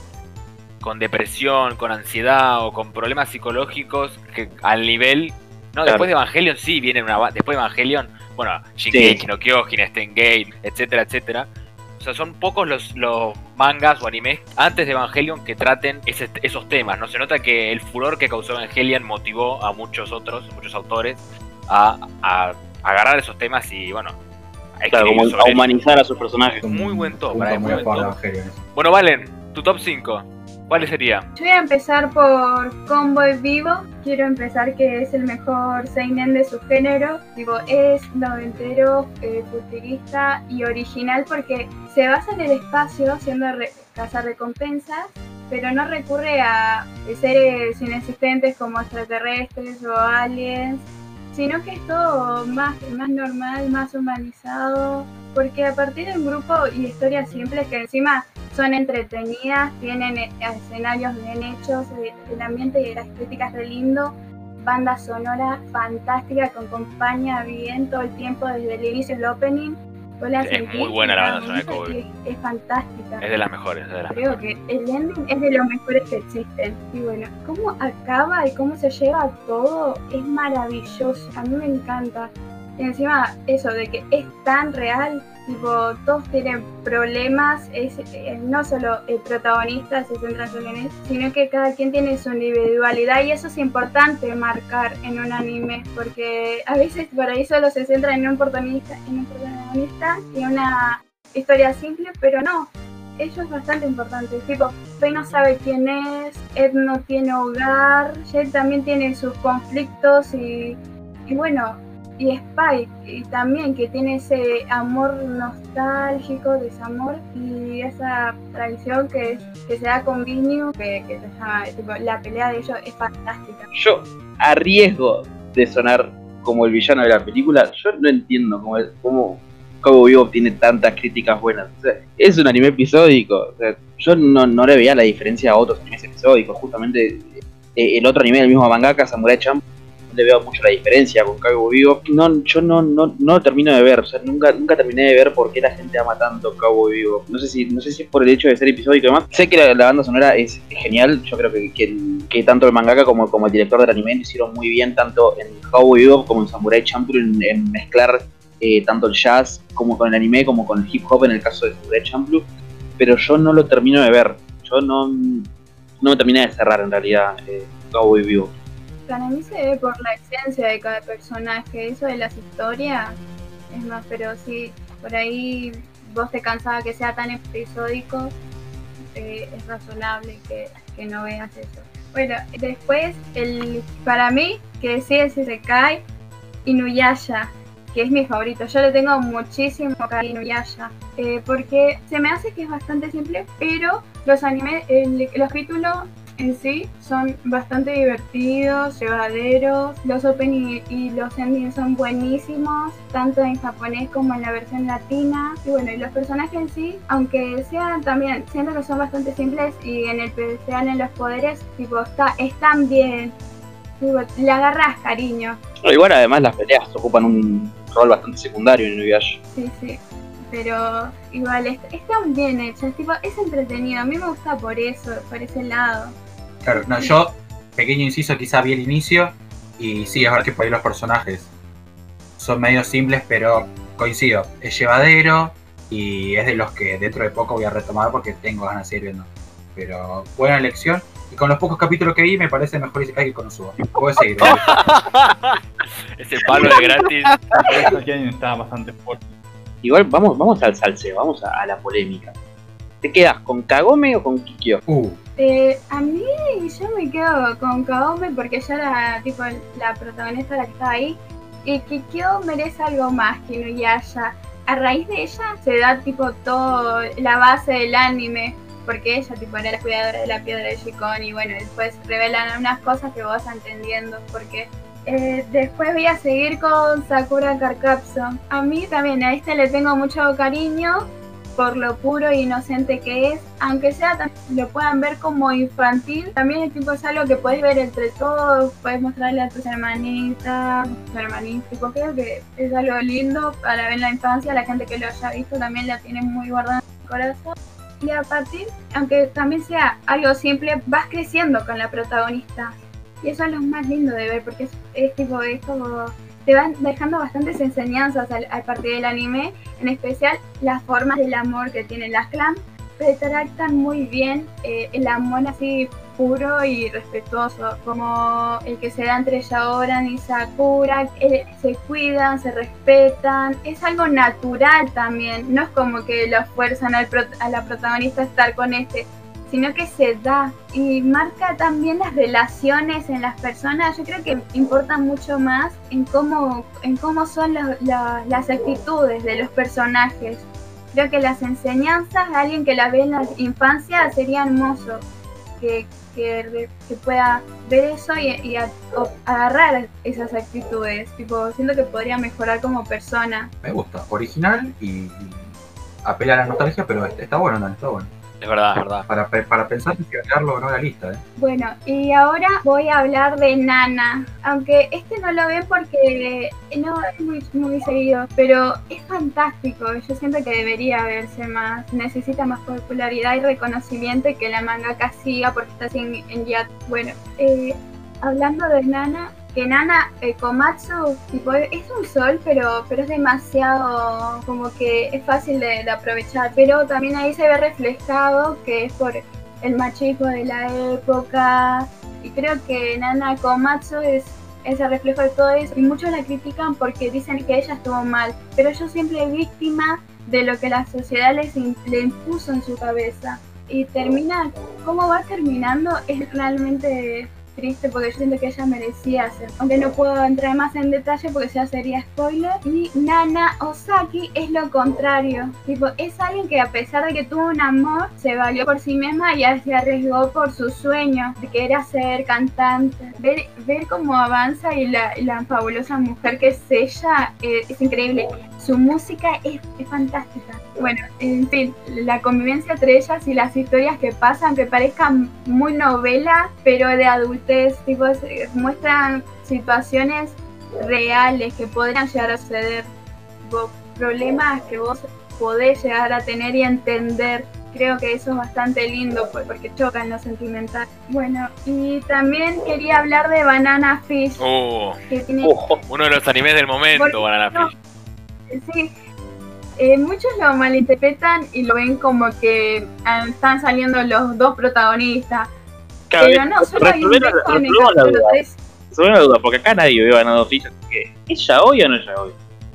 con depresión, con ansiedad o con problemas psicológicos que al nivel no Claro. después de Evangelion sí viene una después de Evangelion bueno Shingeki no Kyojin Gate etcétera etcétera o sea son pocos los, los mangas o animes antes de Evangelion que traten ese- esos temas no se nota que el furor que causó Evangelion motivó a muchos otros muchos autores a, a agarrar esos temas y bueno a Claro, como a humanizar a sus personajes. Muy buen top, muy buen top. Bueno, Valen, tu top 5. ¿Cuál sería? Yo voy a empezar por Convoy Vivo. Quiero empezar que es el mejor seinen de su género. Digo, es noventero, eh, futurista y original porque se basa en el espacio, siendo re recompensas, pero no recurre a seres inexistentes como extraterrestres o aliens, sino que es todo más, más normal, más humanizado, porque a partir de un grupo y historias simples que encima son entretenidas, tienen eh, escenarios bien hechos, eh, el ambiente y la estética es re lindo, banda sonora fantástica que acompaña bien todo el tiempo desde el inicio del opening. Es muy buena la banda sonora de Cowboy. Es, es fantástica. Es de las mejores, es de las Creo mejores. que el ending es de los mejores que existen. Y bueno, cómo acaba y cómo se lleva todo es maravilloso. A mí me encanta. Y encima, eso de que es tan real, tipo, todos tienen problemas, es, no solo el protagonista se centra solo en él, sino que cada quien tiene su individualidad y eso es importante marcar en un anime, porque a veces por ahí solo se centra en un protagonista, en un protagonista y una historia simple, pero no, eso es bastante importante. Tipo, Faye no sabe quién es, Ed no tiene hogar, Jade también tiene sus conflictos y bueno, y Spike y también que tiene ese amor nostálgico, desamor y esa traición que, es- que se da con Vinny, que, que se llama, tipo, la pelea de ellos es fantástica. Yo, a riesgo de sonar como el villano de la película, yo no entiendo cómo, cómo Cowboy Bebop tiene tantas críticas buenas. O sea, es un anime episódico. O sea, yo no, no le veía la diferencia a otros animes episódicos. Justamente eh, el otro anime del mismo mangaka, Samurai Champ, le veo mucho la diferencia con Cowboy Bebop. No, yo no, no, no lo termino de ver. O sea, nunca, nunca terminé de ver por qué la gente ama tanto Cowboy Bebop. No sé si, no sé si es por el hecho de ser episódico y demás. Sé que la, banda sonora es genial. Yo creo que, que, tanto el mangaka como, como el director del anime hicieron muy bien, tanto en Cowboy Bebop como en Samurai Champloo, en, mezclar eh, tanto el jazz como con el anime, como con el hip hop en el caso de Samurai Champloo. Pero yo no lo termino de ver. Yo no, no me terminé de cerrar en realidad eh, Cowboy Bebop. Para mí se ve por la esencia de cada personaje, eso de las historias es más, pero si por ahí vos te cansaba que sea tan episódico, eh, es razonable que, que no veas eso. Bueno, después, el para mí, que sí es Isekai, Inuyasha, que es mi favorito. Yo le tengo muchísimo cariño a Inuyasha, eh, porque se me hace que es bastante simple, pero los animes, los capítulos en sí son bastante divertidos, llevaderos. Los opening y los endings son buenísimos, tanto en japonés como en la versión latina. Y bueno, y los personajes en sí, aunque sean también, siento que son bastante simples y en el especial en los poderes, tipo, está, están bien. Tipo, le agarras cariño. No, igual además las peleas ocupan un rol bastante secundario en Inuyasha. Sí, sí. Pero igual est- están bien hechas, tipo, es entretenido. A mí me gusta por eso, por ese lado. Claro, no, yo, pequeño inciso, quizá vi el inicio y sí, es verdad que por ahí los personajes son medio simples, pero coincido, es llevadero y es de los que dentro de poco voy a retomar porque tengo ganas de seguir viendo. Pero buena elección y con los pocos capítulos que vi me parece mejor Isekai que Konosuba. Puedo seguir. ¿eh? Ese palo de gratis. Esta Ken está bastante fuerte. Igual vamos, vamos al salseo, vamos a, a la polémica. ¿Te quedas con Kagome o con Kikyo? Uh, Eh, a mí yo me quedo con Kaome porque ella era tipo la protagonista la que estaba ahí. Y Kikyo merece algo más que Inuyasha. A raíz de ella se da tipo todo la base del anime. Porque ella tipo era la cuidadora de la piedra de Shikon y bueno, después revelan unas cosas que vos vas entendiendo porque eh, después voy a seguir con Sakura Carcapso. A mí también a este le tengo mucho cariño por lo puro e inocente que es, aunque sea lo puedan ver como infantil, también el tipo es algo que puedes ver entre todos, puedes mostrarle a tus hermanitas, tus hermanitos, creo que es algo lindo para ver en la infancia, la gente que lo haya visto también la tiene muy guardada en el corazón. Y a partir, aunque también sea algo simple, vas creciendo con la protagonista. Y eso es lo más lindo de ver, porque es, es tipo, es como, te van dejando bastantes enseñanzas al, a partir del anime, en especial las formas del amor que tienen las clans, retratan muy bien eh, el amor así puro y respetuoso, como el que se da entre Shaoran y Sakura, eh, se cuidan, se respetan, es algo natural también, no es como que lo fuerzan al a la protagonista a estar con este, sino que se da y marca también las relaciones en las personas. Yo creo que importa mucho más en cómo, en cómo son la- las actitudes de los personajes. Creo que las enseñanzas de alguien que la ve en la infancia sería hermoso que, que, pueda ver eso y, y a- agarrar esas actitudes. Tipo, siento que podría mejorar como persona. me gusta. Original y, apela a la nostalgia, pero está bueno, Dan, está bueno. Es verdad, es verdad. Para, para pensar en si agregarlo no la lista, ¿eh? Bueno, y ahora voy a hablar de Nana, aunque este no lo ven porque no es muy, muy seguido, pero es fantástico, yo siento que debería verse más, necesita más popularidad y reconocimiento y que la mangaka siga porque está así en, en hiato. Bueno, eh, hablando de Nana, que Nana eh, Komatsu tipo, es un sol, pero, pero es demasiado como que es fácil de, aprovechar, pero también ahí se ve reflejado que es por el machismo de la época. Y creo que Nana Komatsu es ese reflejo de todo eso. Y muchos la critican porque dicen que ella estuvo mal, pero yo siempre víctima de lo que la sociedad les le impuso en su cabeza. Y termina, cómo va terminando es realmente triste porque yo siento que ella merecía ser, aunque no puedo entrar más en detalle porque ya sería spoiler. Y Nana Osaki es lo contrario, tipo, es alguien que a pesar de que tuvo un amor, se valió por sí misma y se arriesgó por su sueño de que era ser cantante. Ver, ver cómo avanza y la, la fabulosa mujer que es ella eh, es increíble. Su música es, es fantástica. Bueno, en fin, la convivencia entre ellas y las historias que pasan, que parezcan muy novela, pero de adultez, tipo, muestran situaciones reales que podrían llegar a suceder, tipo, problemas que vos podés llegar a tener y entender. Creo que eso es bastante lindo por- porque choca en lo sentimental. Bueno, y también quería hablar de Banana Fish, Uh, que tiene Ojo. uno de los animes del momento, Banana no. Sí, eh, muchos lo malinterpretan y lo ven como que ah, están saliendo los dos protagonistas. Pero no, solo hay un beso en el resolvemos la capítulo duda. 3. Resolvemos la duda, porque acá nadie vio ganado ficha. así que, ¿Es ya hoy o no es ya hoy?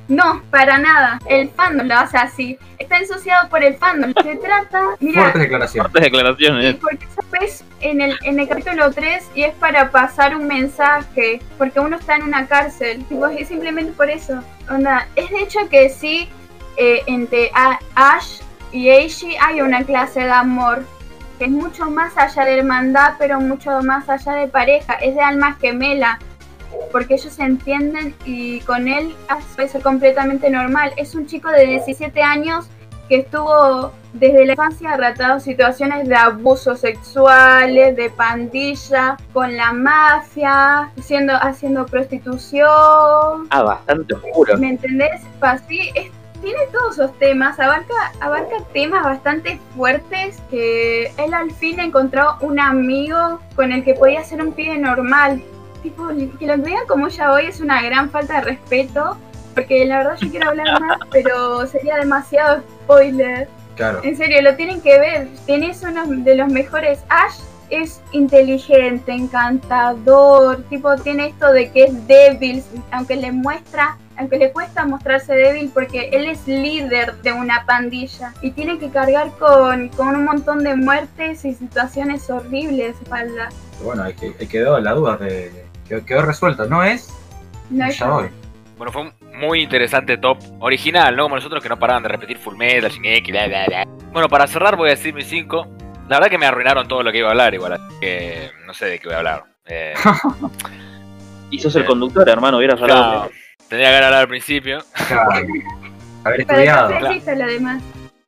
No, para nada. El fandom lo hace así. Está ensuciado por el fandom. Se trata. Mira, Fuertes declaraciones. Fuertes declaraciones. porque sabes en el, en el capítulo 3 y es para pasar un mensaje. Porque uno está en una cárcel. Tipo, es simplemente por eso. Onda, es de hecho que sí, eh, entre Ash y Eishi hay una clase de amor. Que es mucho más allá de hermandad, pero mucho más allá de pareja. Es de almas gemela porque ellos se entienden y con él puede completamente normal. Es un chico de 17 años que estuvo desde la infancia retratado situaciones de abusos sexuales, de pandilla, con la mafia, haciendo, haciendo prostitución. Ah, bastante oscuro. ¿Me entendés? Así es, tiene todos esos temas, abarca, abarca temas bastante fuertes que él al fin encontró un amigo con el que podía ser un pibe normal. Tipo, que lo vean como ya hoy es una gran falta de respeto, porque la verdad yo quiero hablar más, pero sería demasiado spoiler. Claro. En serio, lo tienen que ver. Tenés uno de los mejores. Ash es inteligente, encantador. Tipo, tiene esto de que es débil, aunque le muestra, aunque le cuesta mostrarse débil porque él es líder de una pandilla y tiene que cargar con, con un montón de muertes y situaciones horribles a espalda. Bueno, ahí que- ahí quedó la duda de. Quedó, quedó resuelto. No es. No es. Bueno, fue un muy interesante top. Original, ¿no? Como nosotros que no paraban de repetir Full Metal, Shingeki, bla, bla, bla. Bueno, para cerrar voy a decir mis 5. La verdad que me arruinaron todo lo que iba a hablar igual. así que no sé de qué voy a hablar. Eh, Y sos el conductor, hermano, hubieras hablado. no, tendría que hablar al principio. Claro. Haber estudiado. después claro. existe lo demás.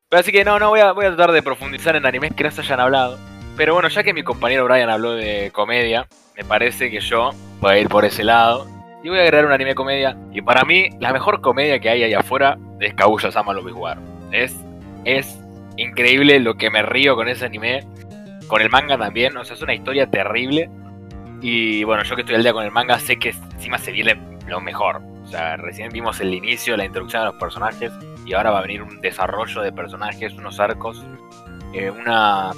Pero así que no, no voy a, voy a tratar de profundizar en animes que no se hayan hablado. Pero bueno, ya que mi compañero Brian habló de comedia, me parece que yo voy a ir por ese lado. Y voy a agregar un anime comedia. Y para mí, la mejor comedia que hay ahí afuera es Kaguya-sama no War. Es, es increíble lo que me río con ese anime. Con el manga también. O sea, es una historia terrible. Y bueno, yo que estoy al día con el manga, sé que encima se viene lo mejor. O sea, recién vimos el inicio, la introducción de los personajes. Y ahora va a venir un desarrollo de personajes, unos arcos. eh, una,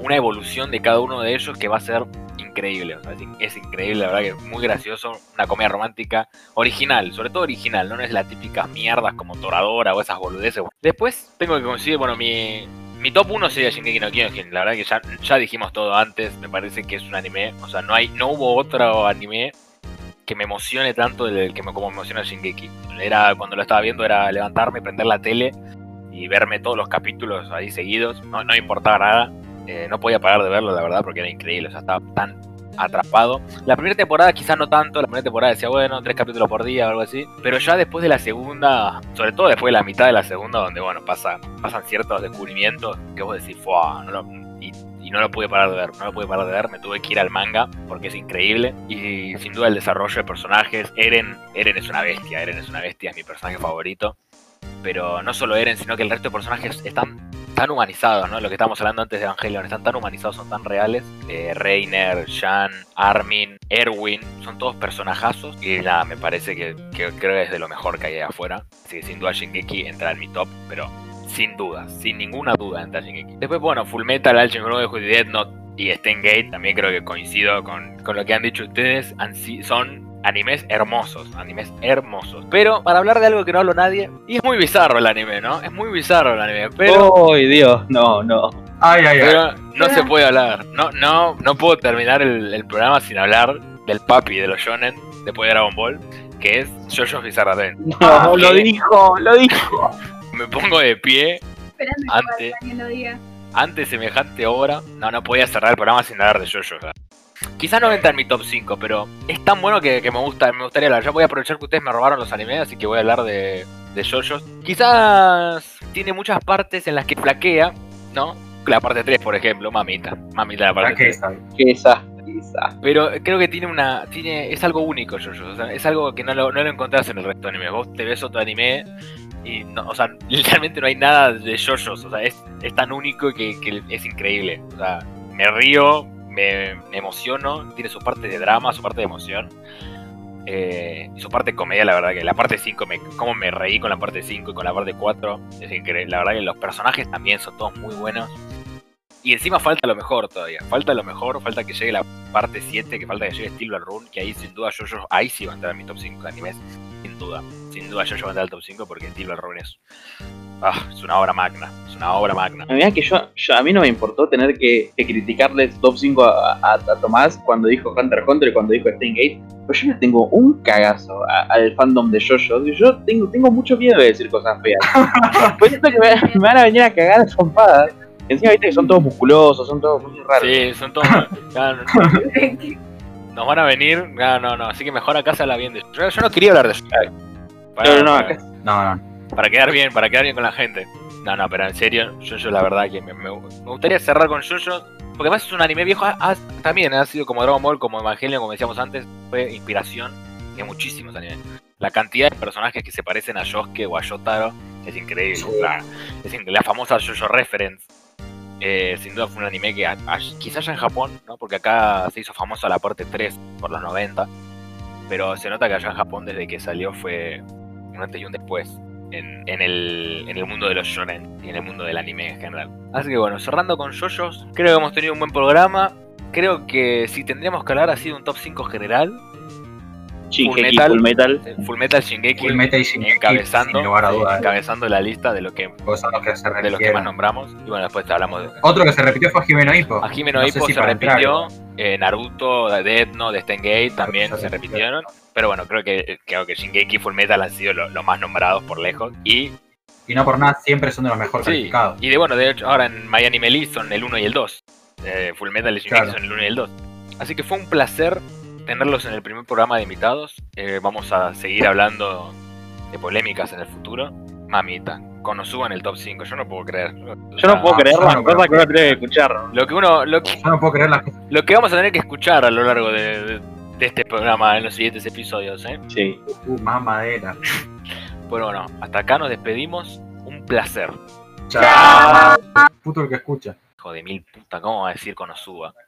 una evolución de cada uno de ellos que va a ser increíble. es, in- es increíble, la verdad que es muy gracioso. Una comedia romántica original, sobre todo original, no es la típica mierdas como Toradora o esas boludeces. Después tengo que coincidir, bueno, mi, mi top 1 sería Shingeki no Kyojin. La verdad que ya, ya dijimos todo antes, me parece que es un anime. O sea, no, hay, no hubo otro anime que me emocione tanto del que me, como me emociona Shingeki. Era, cuando lo estaba viendo era levantarme, prender la tele y verme todos los capítulos ahí seguidos. No, no importaba nada. Eh, no podía parar de verlo, la verdad, porque era increíble. O sea, estaba tan atrapado. La primera temporada quizás no tanto. La primera temporada decía, bueno, tres capítulos por día o algo así. Pero ya después de la segunda, sobre todo después de la mitad de la segunda, donde, bueno, pasa, pasan ciertos descubrimientos que vos decís, "Fua, no lo- y, y no lo pude parar de ver. No lo pude parar de ver. Me tuve que ir al manga porque es increíble. Y sin duda el desarrollo de personajes. Eren, Eren es una bestia. Eren es una bestia, es mi personaje favorito. Pero no solo Eren, sino que el resto de personajes están tan humanizados, ¿no? Lo que estábamos hablando antes de Evangelion, están tan humanizados, son tan reales. Eh, Reiner, Shan, Armin, Erwin, son todos personajazos. Y nada, me parece que, creo que es de lo mejor que hay afuera. Así que sin duda Shingeki entra en mi top, pero sin duda, sin ninguna duda entra Shingeki. Después, bueno, Full Metal, Alchemy Brotherhood y Death y Stein Gate, también creo que coincido con, lo que han dicho ustedes. Son animes hermosos, animes hermosos. Pero para hablar de algo que no hablo nadie, y es muy bizarro el anime, ¿no? Es muy bizarro el anime, pero... ¡Ay, Dios! No, no. Ay, ay, ay. Pero no se puede hablar. No, no, no puedo terminar el, el programa sin hablar del papi de los shonen después de Dragon Ball, que es Jojo's Bizarre Adventure. No, lo ¿qué? dijo, lo dijo. Me pongo de pie Esperando Ante- que alguien lo diga. ante semejante obra. No, no podía cerrar el programa sin hablar de Jojo. Quizás no entra en mi top 5, pero es tan bueno que, que me gusta, me gustaría hablar. Yo voy a aprovechar que ustedes me robaron los animes, así que voy a hablar de, de JoJo's. Quizás tiene muchas partes en las que flaquea, ¿no? La parte 3, por ejemplo, mamita. Mamita la parte 3. Fraqueza. Qué desastre, qué desastre. Pero creo que tiene una. tiene Es algo único, Jojo. O sea, es algo que no lo, no lo encontrás en el resto de animes. Vos te ves otro anime y. No, o sea, literalmente no hay nada de JoJo's. O sea, es, es tan único que, que es increíble. O sea, me río, me, me emociono. Tiene su parte de drama, su parte de emoción. eh, y su parte de comedia, la verdad que la parte 5, me, como me reí con la parte 5 y con la parte 4, es increíble. La verdad que los personajes también son todos muy buenos. Y encima falta lo mejor todavía. Falta lo mejor, falta que llegue la parte 7, que falta que llegue Steel Ball Run, que ahí sin duda yo, yo ahí sí va a entrar en mi top 5 de animes. Sin duda. Sin duda yo, yo va a entrar al top 5 porque Steel Ball Run es. Ah, es una obra magna. Es una obra magna. A mí, que yo, yo- a mí no me importó tener que, que criticarle top 5 a, a- a Tomás cuando dijo Hunter x Hunter y cuando dijo Gate Pero yo le tengo un cagazo al fandom de JoJo. Yo tengo, tengo mucho miedo de decir cosas feas. Pues siento que me, me van a venir a cagar a trompadas. Encima viste que son todos musculosos, son todos muy raros. Sí, son todos. no- nos van a venir. No, no, no. Así que mejor acá se habla bien de yo, yo no quería hablar de eso. Para, No, no, para- acá- No, no. para quedar bien, para quedar bien con la gente. No, no, pero en serio, yo, la verdad que me, me- me gustaría cerrar con Jojo. Porque además es un anime viejo. ah, también ha sido como Dragon Ball, como Evangelion, como decíamos antes. Fue inspiración de muchísimos animes. La cantidad de personajes que se parecen a Yosuke o a Yotaro es increíble. Sí. La, es increíble. la famosa Jojo Reference. Eh, sin duda fue un anime que a- a- quizás ya en Japón, ¿no? porque acá se hizo famosa la parte 3 por los 90. Pero se nota que allá en Japón desde que salió fue un antes y un después en, el, en el mundo de los shonen y en el mundo del anime en general. Así que bueno, cerrando con JoJo's, creo que hemos tenido un buen programa. Creo que si tendríamos que hablar ha sido un top 5 general. Shingeki, Full Full Metal. Metal. Full Metal Shingeki Full Metal y Shingeki, encabezando, sin lugar a sí, dudas. encabezando la lista de lo que se de los que más nombramos. Y bueno, después hablamos de. Otro que se repitió fue Jimeno Hippo. A Jimeno No sé Hippo si se repitió, eh, Naruto, Death Note, Stein Gate también Naruto se se repitieron. Pero bueno, creo que, creo que Shingeki y Full Metal han sido los más nombrados por lejos. Y Y no por nada, siempre son de los mejor Sí, calificados. y de bueno, de hecho, ahora en My Anime List son el 1 y el 2. Eh, Full Metal y Shingeki Claro. son el 1 y el 2. Así que fue un placer tenerlos en el primer programa de invitados. Eh, vamos a seguir hablando de polémicas en el futuro. Mamita, Konosuba en el top 5, yo no puedo creer. Yo no puedo creer las no cosas que uno tiene que escuchar. Lo que uno, lo que, Yo no puedo creer las cosas. lo que vamos a tener que escuchar a lo largo de, de- de este programa en los siguientes episodios, ¿eh? Sí. Uh, más madera. Pero bueno, hasta acá nos despedimos. Un placer. Chao. Puto el que escucha. Hijo de mil puta, ¿cómo va a decir Konosuba?